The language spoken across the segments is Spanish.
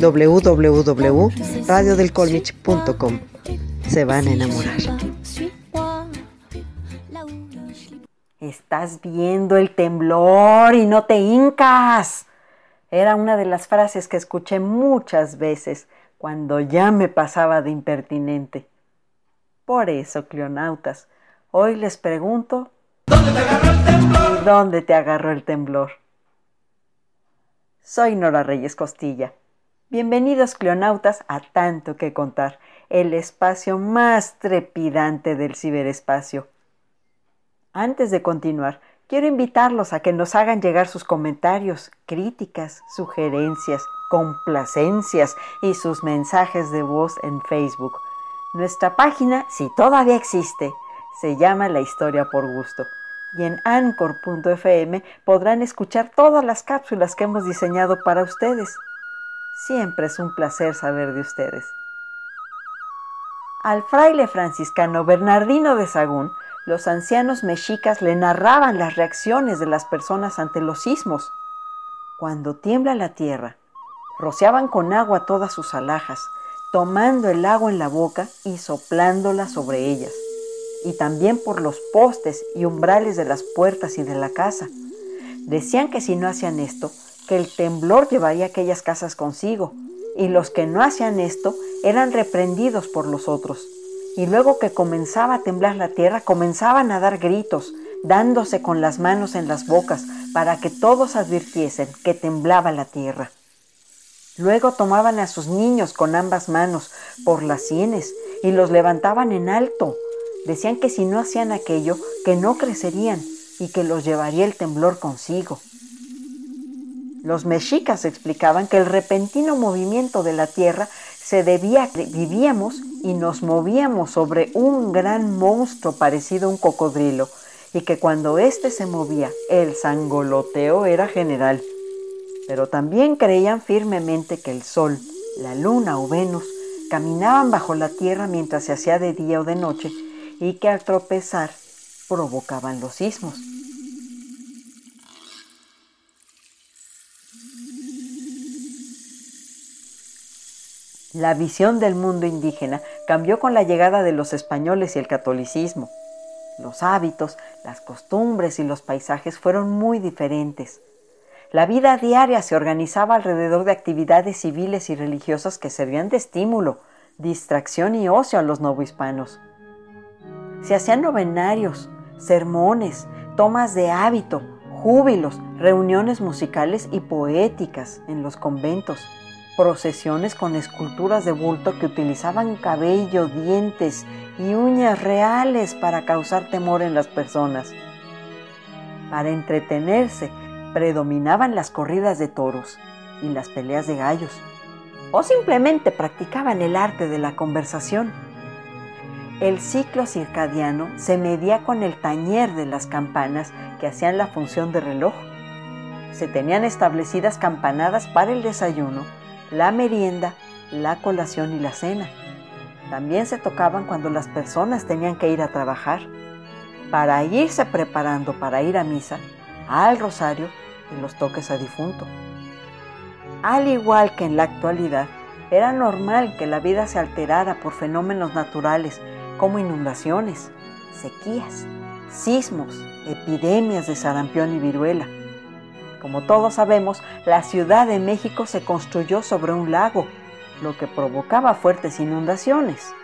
www.radiodelcolmich.com. Se van a enamorar. Estás viendo el temblor y no te hincas. Era una de las frases que escuché muchas veces cuando ya me pasaba de impertinente. Por eso, cleonautas, hoy les pregunto, ¿dónde te agarró el temblor? ¿Dónde te agarró el temblor? Soy Nora Reyes Costilla. Bienvenidos, cleonautas, a Tanto que Contar, el espacio más trepidante del ciberespacio. Antes de continuar, quiero invitarlos a que nos hagan llegar sus comentarios, críticas, sugerencias, complacencias y sus mensajes de voz en Facebook. Nuestra página, si todavía existe, se llama La Historia por Gusto y en anchor.fm podrán escuchar todas las cápsulas que hemos diseñado para ustedes. Siempre es un placer saber de ustedes. Al fraile franciscano Bernardino de Sagún, los ancianos mexicas le narraban las reacciones de las personas ante los sismos. Cuando tiembla la tierra, rociaban con agua todas sus alhajas, tomando el agua en la boca y soplándola sobre ellas y también por los postes y umbrales de las puertas y de la casa. Decían que si no hacían esto, que el temblor llevaría aquellas casas consigo, y los que no hacían esto eran reprendidos por los otros. Y luego que comenzaba a temblar la tierra, comenzaban a dar gritos, dándose con las manos en las bocas, para que todos advirtiesen que temblaba la tierra. Luego tomaban a sus niños con ambas manos por las sienes y los levantaban en alto, Decían que si no hacían aquello, que no crecerían y que los llevaría el temblor consigo. Los mexicas explicaban que el repentino movimiento de la tierra se debía a que vivíamos y nos movíamos sobre un gran monstruo parecido a un cocodrilo y que cuando éste se movía el sangoloteo era general. Pero también creían firmemente que el sol, la luna o Venus caminaban bajo la tierra mientras se hacía de día o de noche y que al tropezar provocaban los sismos. La visión del mundo indígena cambió con la llegada de los españoles y el catolicismo. Los hábitos, las costumbres y los paisajes fueron muy diferentes. La vida diaria se organizaba alrededor de actividades civiles y religiosas que servían de estímulo, distracción y ocio a los novohispanos. Se hacían novenarios, sermones, tomas de hábito, júbilos, reuniones musicales y poéticas en los conventos, procesiones con esculturas de bulto que utilizaban cabello, dientes y uñas reales para causar temor en las personas. Para entretenerse, predominaban las corridas de toros y las peleas de gallos, o simplemente practicaban el arte de la conversación el ciclo circadiano se medía con el tañer de las campanas que hacían la función de reloj. Se tenían establecidas campanadas para el desayuno, la merienda, la colación y la cena. También se tocaban cuando las personas tenían que ir a trabajar, para irse preparando para ir a misa, al rosario y los toques a difunto. Al igual que en la actualidad, era normal que la vida se alterara por fenómenos naturales como inundaciones, sequías, sismos, epidemias de sarampión y viruela. Como todos sabemos, la Ciudad de México se construyó sobre un lago, lo que provocaba fuertes inundaciones.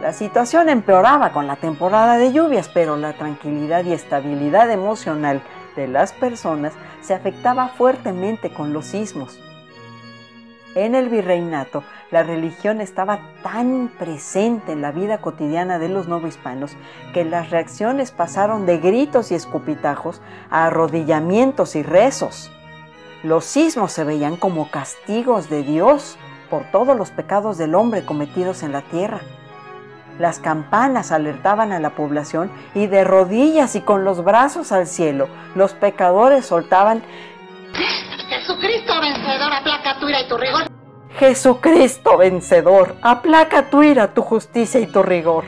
La situación empeoraba con la temporada de lluvias, pero la tranquilidad y estabilidad emocional de las personas se afectaba fuertemente con los sismos. En el virreinato, la religión estaba tan presente en la vida cotidiana de los novohispanos que las reacciones pasaron de gritos y escupitajos a arrodillamientos y rezos. Los sismos se veían como castigos de Dios por todos los pecados del hombre cometidos en la tierra. Las campanas alertaban a la población y de rodillas y con los brazos al cielo, los pecadores soltaban Jesucristo vencedor, aplaca tu ira y tu rigor. Jesucristo vencedor, aplaca tu ira, tu justicia y tu rigor.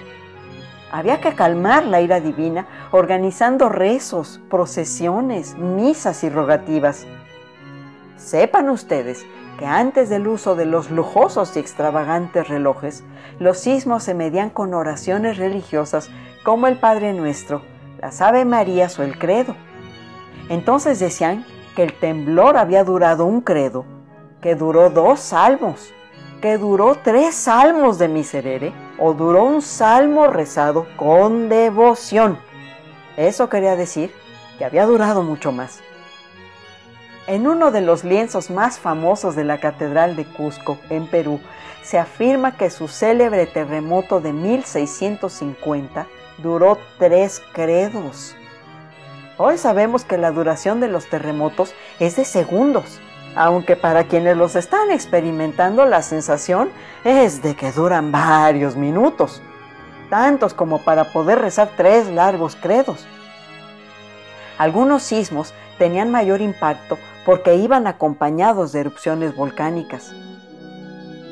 Había que calmar la ira divina organizando rezos, procesiones, misas y rogativas. Sepan ustedes que antes del uso de los lujosos y extravagantes relojes, los sismos se medían con oraciones religiosas como el Padre Nuestro, las Ave Marías o el Credo. Entonces decían que el temblor había durado un credo, que duró dos salmos, que duró tres salmos de miserere o duró un salmo rezado con devoción. Eso quería decir que había durado mucho más. En uno de los lienzos más famosos de la Catedral de Cusco, en Perú, se afirma que su célebre terremoto de 1650 duró tres credos. Hoy sabemos que la duración de los terremotos es de segundos, aunque para quienes los están experimentando la sensación es de que duran varios minutos, tantos como para poder rezar tres largos credos. Algunos sismos tenían mayor impacto porque iban acompañados de erupciones volcánicas.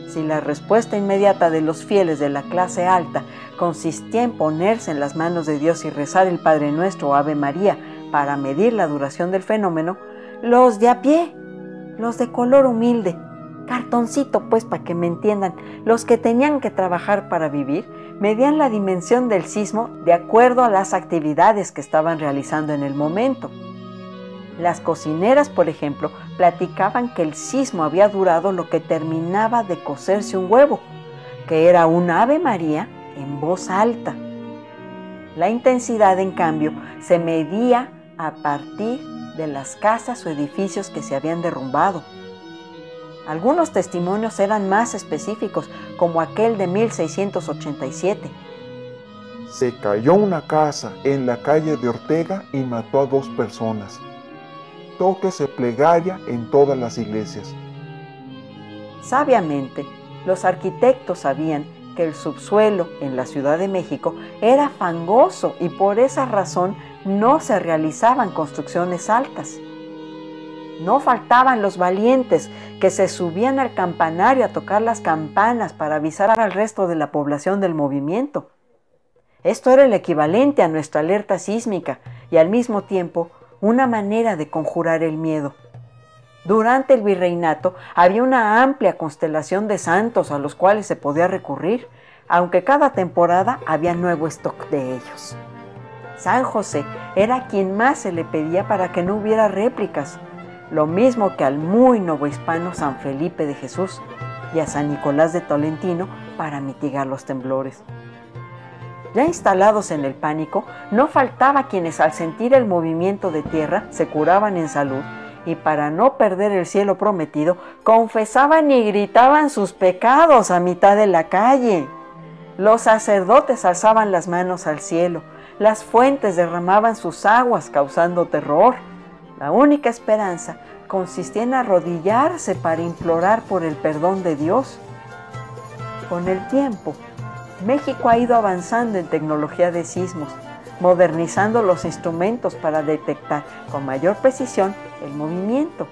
Si la respuesta inmediata de los fieles de la clase alta consistía en ponerse en las manos de Dios y rezar el Padre Nuestro o Ave María para medir la duración del fenómeno, los de a pie, los de color humilde, cartoncito pues para que me entiendan, los que tenían que trabajar para vivir, medían la dimensión del sismo de acuerdo a las actividades que estaban realizando en el momento. Las cocineras, por ejemplo, platicaban que el sismo había durado lo que terminaba de cocerse un huevo, que era un Ave María en voz alta. La intensidad, en cambio, se medía a partir de las casas o edificios que se habían derrumbado. Algunos testimonios eran más específicos, como aquel de 1687. Se cayó una casa en la calle de Ortega y mató a dos personas se plegaria en todas las iglesias. Sabiamente, los arquitectos sabían que el subsuelo en la Ciudad de México era fangoso y por esa razón no se realizaban construcciones altas. No faltaban los valientes que se subían al campanario a tocar las campanas para avisar al resto de la población del movimiento. Esto era el equivalente a nuestra alerta sísmica y al mismo tiempo una manera de conjurar el miedo. Durante el virreinato había una amplia constelación de santos a los cuales se podía recurrir, aunque cada temporada había nuevo stock de ellos. San José era quien más se le pedía para que no hubiera réplicas, lo mismo que al muy novohispano San Felipe de Jesús y a San Nicolás de Tolentino para mitigar los temblores. Ya instalados en el pánico, no faltaba quienes al sentir el movimiento de tierra se curaban en salud y para no perder el cielo prometido, confesaban y gritaban sus pecados a mitad de la calle. Los sacerdotes alzaban las manos al cielo, las fuentes derramaban sus aguas causando terror. La única esperanza consistía en arrodillarse para implorar por el perdón de Dios. Con el tiempo, México ha ido avanzando en tecnología de sismos, modernizando los instrumentos para detectar con mayor precisión el movimiento,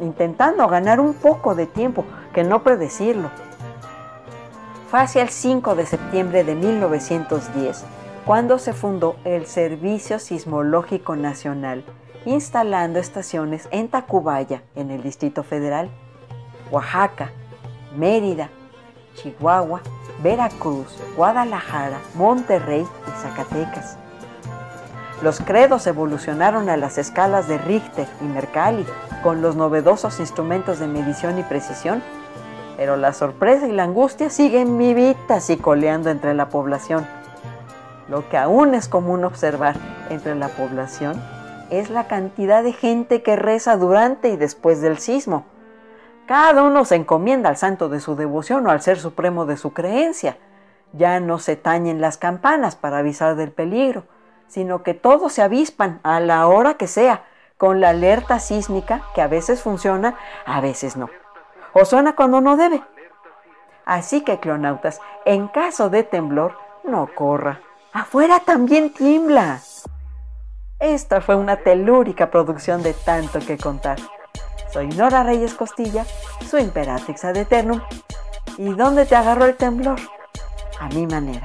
intentando ganar un poco de tiempo que no predecirlo. Fue hacia el 5 de septiembre de 1910 cuando se fundó el Servicio Sismológico Nacional, instalando estaciones en Tacubaya, en el Distrito Federal, Oaxaca, Mérida, Chihuahua, Veracruz, Guadalajara, Monterrey y Zacatecas. Los credos evolucionaron a las escalas de Richter y Mercalli con los novedosos instrumentos de medición y precisión, pero la sorpresa y la angustia siguen vivitas y coleando entre la población. Lo que aún es común observar entre la población es la cantidad de gente que reza durante y después del sismo cada uno se encomienda al santo de su devoción o al ser supremo de su creencia. Ya no se tañen las campanas para avisar del peligro, sino que todos se avispan a la hora que sea, con la alerta sísmica que a veces funciona, a veces no. O suena cuando no debe, Así que, clonautas, en caso de temblor, no corra. Afuera también tiembla. Esta fue una telúrica producción de tanto que contar. Soy Nora Reyes Costilla, su Imperatrix ad eternum. ¿Y dónde te agarró el temblor? A mi manera.